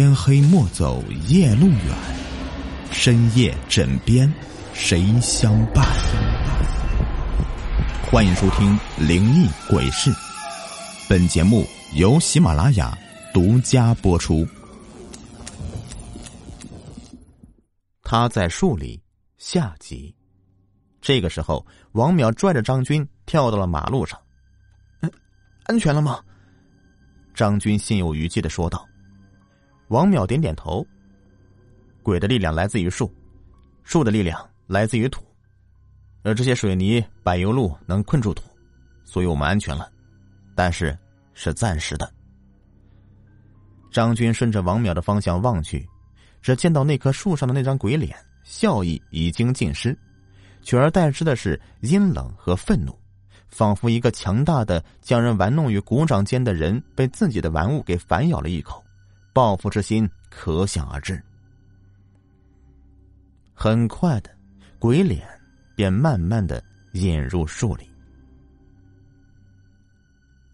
天黑莫走夜路远，深夜枕边谁相伴？欢迎收听《灵异鬼事》，本节目由喜马拉雅独家播出。他在树里下集。这个时候，王淼拽着张军跳到了马路上。嗯，安全了吗？张军心有余悸的说道。王淼点点头。鬼的力量来自于树，树的力量来自于土，而这些水泥柏油路能困住土，所以我们安全了，但是是暂时的。张军顺着王淼的方向望去，只见到那棵树上的那张鬼脸，笑意已经尽失，取而代之的是阴冷和愤怒，仿佛一个强大的将人玩弄于股掌间的人被自己的玩物给反咬了一口。报复之心可想而知。很快的，鬼脸便慢慢的引入树里。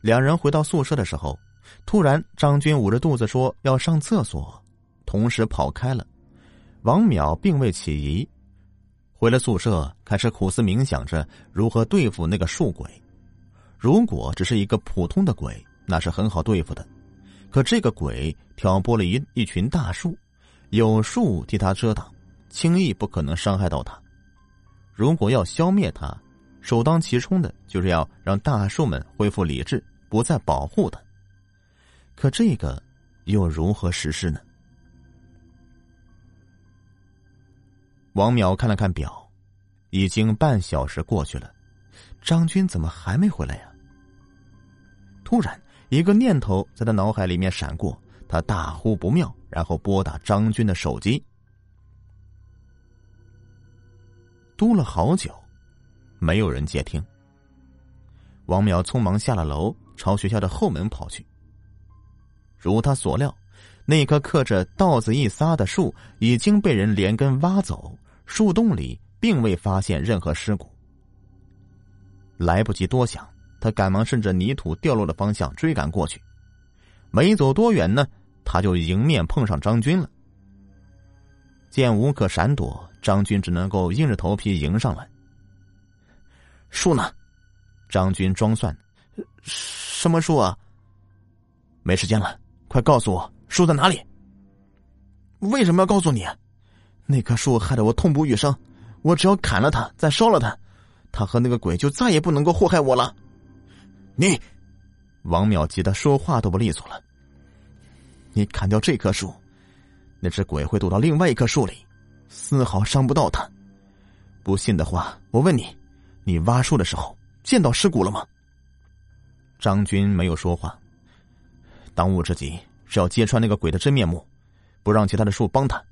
两人回到宿舍的时候，突然张军捂着肚子说要上厕所，同时跑开了。王淼并未起疑，回了宿舍，开始苦思冥想着如何对付那个树鬼。如果只是一个普通的鬼，那是很好对付的。可这个鬼挑拨了一一群大树，有树替他遮挡，轻易不可能伤害到他。如果要消灭他，首当其冲的就是要让大树们恢复理智，不再保护他。可这个又如何实施呢？王淼看了看表，已经半小时过去了，张军怎么还没回来呀？突然。一个念头在他脑海里面闪过，他大呼不妙，然后拨打张军的手机。嘟了好久，没有人接听。王淼匆忙下了楼，朝学校的后门跑去。如他所料，那棵刻着“稻子一撒”的树已经被人连根挖走，树洞里并未发现任何尸骨。来不及多想。他赶忙顺着泥土掉落的方向追赶过去，没走多远呢，他就迎面碰上张军了。见无可闪躲，张军只能够硬着头皮迎上来。树呢？张军装蒜：“什么树啊？没时间了，快告诉我树在哪里。为什么要告诉你？那棵树害得我痛不欲生，我只要砍了它，再烧了它，他和那个鬼就再也不能够祸害我了。你，王淼急得说话都不利索了。你砍掉这棵树，那只鬼会躲到另外一棵树里，丝毫伤不到他。不信的话，我问你，你挖树的时候见到尸骨了吗？张军没有说话。当务之急是要揭穿那个鬼的真面目，不让其他的树帮他。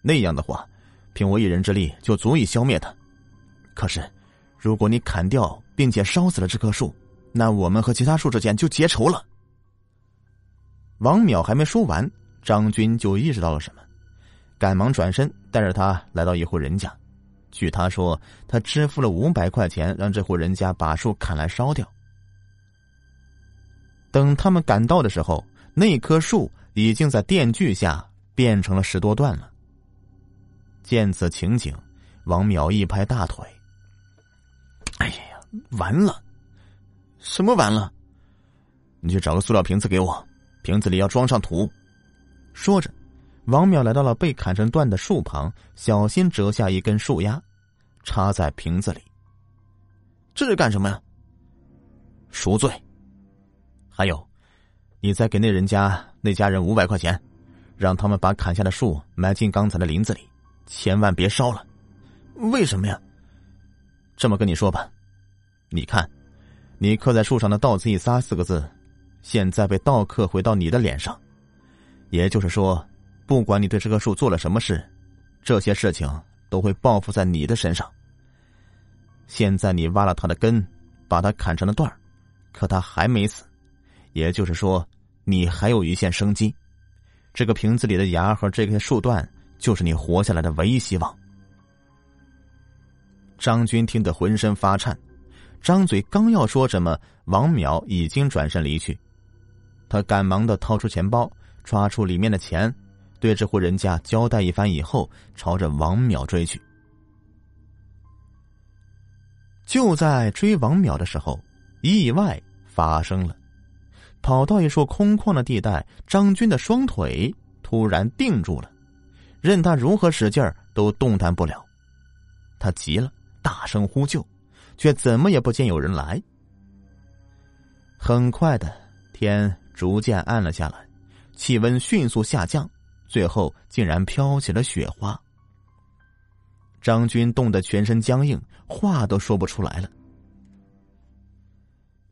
那样的话，凭我一人之力就足以消灭他。可是，如果你砍掉并且烧死了这棵树，那我们和其他树之间就结仇了。王淼还没说完，张军就意识到了什么，赶忙转身带着他来到一户人家。据他说，他支付了五百块钱，让这户人家把树砍来烧掉。等他们赶到的时候，那棵树已经在电锯下变成了十多段了。见此情景，王淼一拍大腿：“哎呀，完了！”什么完了？你去找个塑料瓶子给我，瓶子里要装上土。说着，王淼来到了被砍成段的树旁，小心折下一根树丫，插在瓶子里。这是干什么呀？赎罪。还有，你再给那人家那家人五百块钱，让他们把砍下的树埋进刚才的林子里，千万别烧了。为什么呀？这么跟你说吧，你看。你刻在树上的“道字一撒”四个字，现在被倒刻回到你的脸上，也就是说，不管你对这棵树做了什么事，这些事情都会报复在你的身上。现在你挖了它的根，把它砍成了段儿，可它还没死，也就是说，你还有一线生机。这个瓶子里的芽和这根树段，就是你活下来的唯一希望。张军听得浑身发颤。张嘴刚要说什么，王淼已经转身离去。他赶忙的掏出钱包，抓出里面的钱，对这户人家交代一番以后，朝着王淼追去。就在追王淼的时候，意外发生了。跑到一处空旷的地带，张军的双腿突然定住了，任他如何使劲儿都动弹不了。他急了，大声呼救，却怎么也不见有人来。很快的，天逐渐暗了下来，气温迅速下降，最后竟然飘起了雪花。张军冻得全身僵硬，话都说不出来了。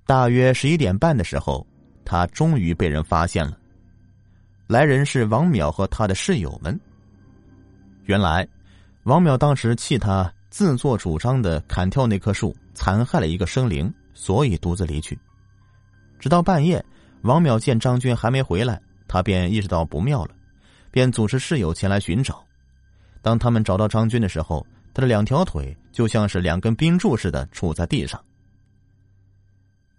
大约十一点半的时候。他终于被人发现了。来人是王淼和他的室友们。原来，王淼当时气他自作主张的砍跳那棵树，残害了一个生灵，所以独自离去。直到半夜，王淼见张军还没回来，他便意识到不妙了，便组织室友前来寻找。当他们找到张军的时候，他的两条腿就像是两根冰柱似的杵在地上。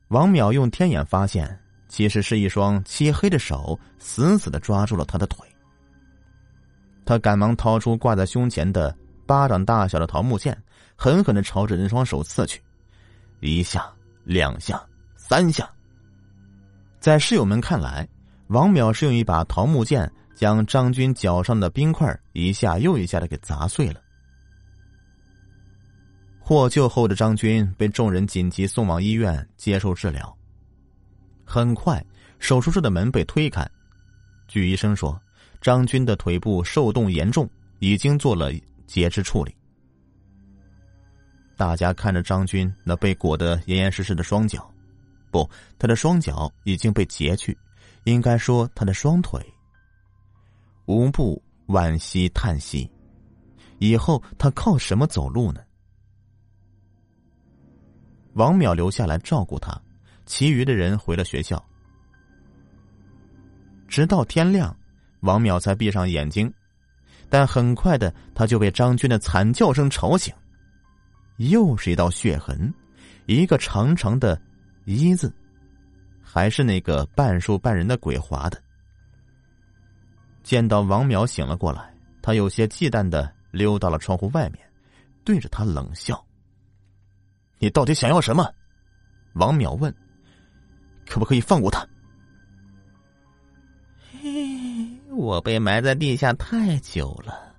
王淼用天眼发现。其实是一双漆黑的手，死死的抓住了他的腿。他赶忙掏出挂在胸前的巴掌大小的桃木剑，狠狠的朝着那双手刺去，一下、两下、三下。在室友们看来，王淼是用一把桃木剑将张军脚上的冰块一下又一下的给砸碎了。获救后的张军被众人紧急送往医院接受治疗。很快，手术室的门被推开。据医生说，张军的腿部受冻严重，已经做了截肢处理。大家看着张军那被裹得严严实实的双脚，不，他的双脚已经被截去，应该说他的双腿。无不惋惜叹息，以后他靠什么走路呢？王淼留下来照顾他。其余的人回了学校，直到天亮，王淼才闭上眼睛，但很快的他就被张军的惨叫声吵醒。又是一道血痕，一个长长的“一”字，还是那个半树半人的鬼划的。见到王淼醒了过来，他有些忌惮的溜到了窗户外面，对着他冷笑：“你到底想要什么？”王淼问。可不可以放过他？我被埋在地下太久了，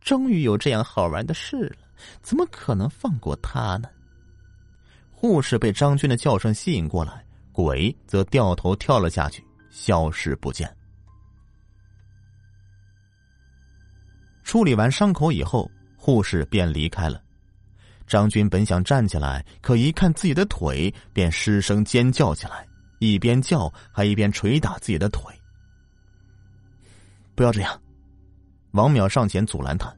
终于有这样好玩的事了，怎么可能放过他呢？护士被张军的叫声吸引过来，鬼则掉头跳了下去，消失不见。处理完伤口以后，护士便离开了。张军本想站起来，可一看自己的腿，便失声尖叫起来，一边叫还一边捶打自己的腿。不要这样！王淼上前阻拦他，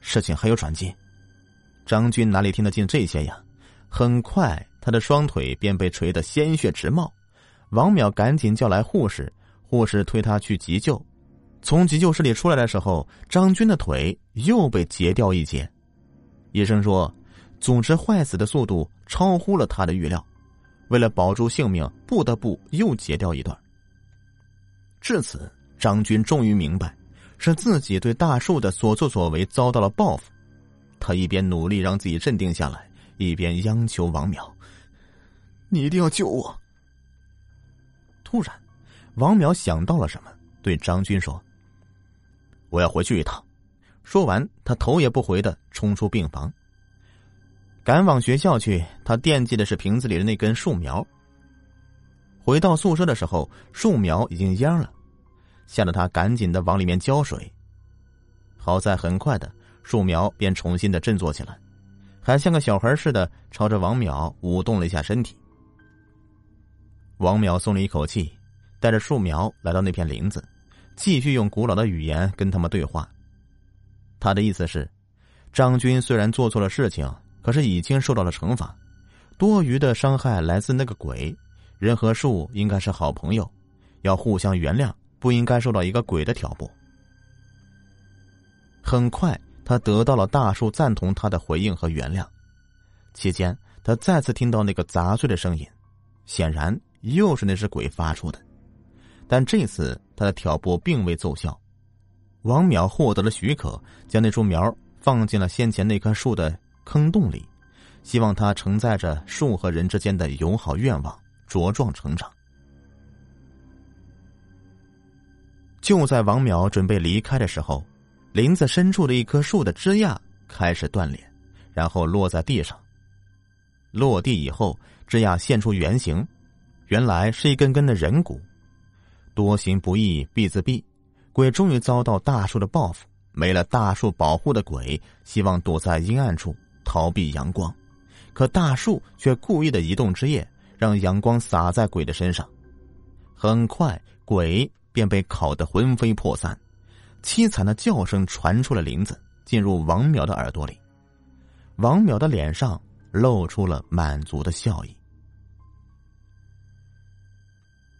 事情还有转机。张军哪里听得进这些呀？很快，他的双腿便被捶得鲜血直冒。王淼赶紧叫来护士，护士推他去急救。从急救室里出来的时候，张军的腿又被截掉一截。医生说，组织坏死的速度超乎了他的预料，为了保住性命，不得不又截掉一段。至此，张军终于明白，是自己对大树的所作所为遭到了报复。他一边努力让自己镇定下来，一边央求王淼：“你一定要救我。”突然，王淼想到了什么，对张军说：“我要回去一趟。”说完，他头也不回的冲出病房，赶往学校去。他惦记的是瓶子里的那根树苗。回到宿舍的时候，树苗已经蔫了，吓得他赶紧的往里面浇水。好在很快的，树苗便重新的振作起来，还像个小孩似的朝着王淼舞动了一下身体。王淼松了一口气，带着树苗来到那片林子，继续用古老的语言跟他们对话。他的意思是，张军虽然做错了事情，可是已经受到了惩罚。多余的伤害来自那个鬼，人和树应该是好朋友，要互相原谅，不应该受到一个鬼的挑拨。很快，他得到了大树赞同他的回应和原谅。期间，他再次听到那个砸碎的声音，显然又是那只鬼发出的。但这次他的挑拨并未奏效，王淼获得了许可，将那株苗放进了先前那棵树的坑洞里，希望它承载着树和人之间的友好愿望，茁壮成长。就在王淼准备离开的时候，林子深处的一棵树的枝桠开始断裂，然后落在地上。落地以后，枝桠现出原形，原来是一根根的人骨。多行不义必自毙。鬼终于遭到大树的报复，没了大树保护的鬼，希望躲在阴暗处逃避阳光，可大树却故意的移动枝叶，让阳光洒在鬼的身上。很快，鬼便被烤得魂飞魄散，凄惨的叫声传出了林子，进入王淼的耳朵里。王淼的脸上露出了满足的笑意。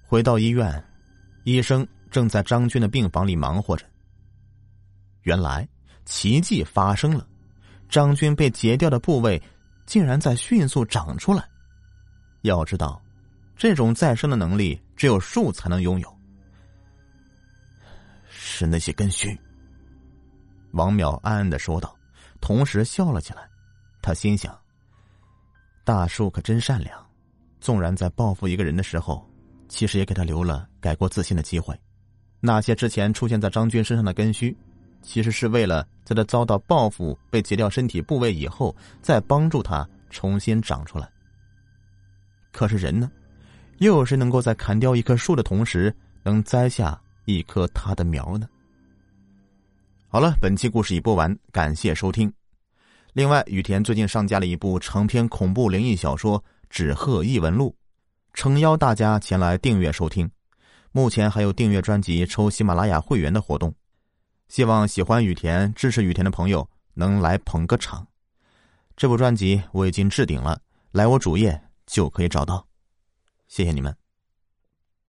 回到医院，医生。正在张军的病房里忙活着。原来奇迹发生了，张军被截掉的部位竟然在迅速长出来。要知道，这种再生的能力只有树才能拥有。是那些根须。王淼暗暗的说道，同时笑了起来。他心想：大树可真善良，纵然在报复一个人的时候，其实也给他留了改过自新的机会。那些之前出现在张军身上的根须，其实是为了在他遭到报复、被截掉身体部位以后，再帮助他重新长出来。可是人呢，又有谁能够在砍掉一棵树的同时，能栽下一棵他的苗呢？好了，本期故事已播完，感谢收听。另外，雨田最近上架了一部长篇恐怖灵异小说《纸鹤异闻录》，诚邀大家前来订阅收听。目前还有订阅专辑抽喜马拉雅会员的活动，希望喜欢雨田、支持雨田的朋友能来捧个场。这部专辑我已经置顶了，来我主页就可以找到。谢谢你们。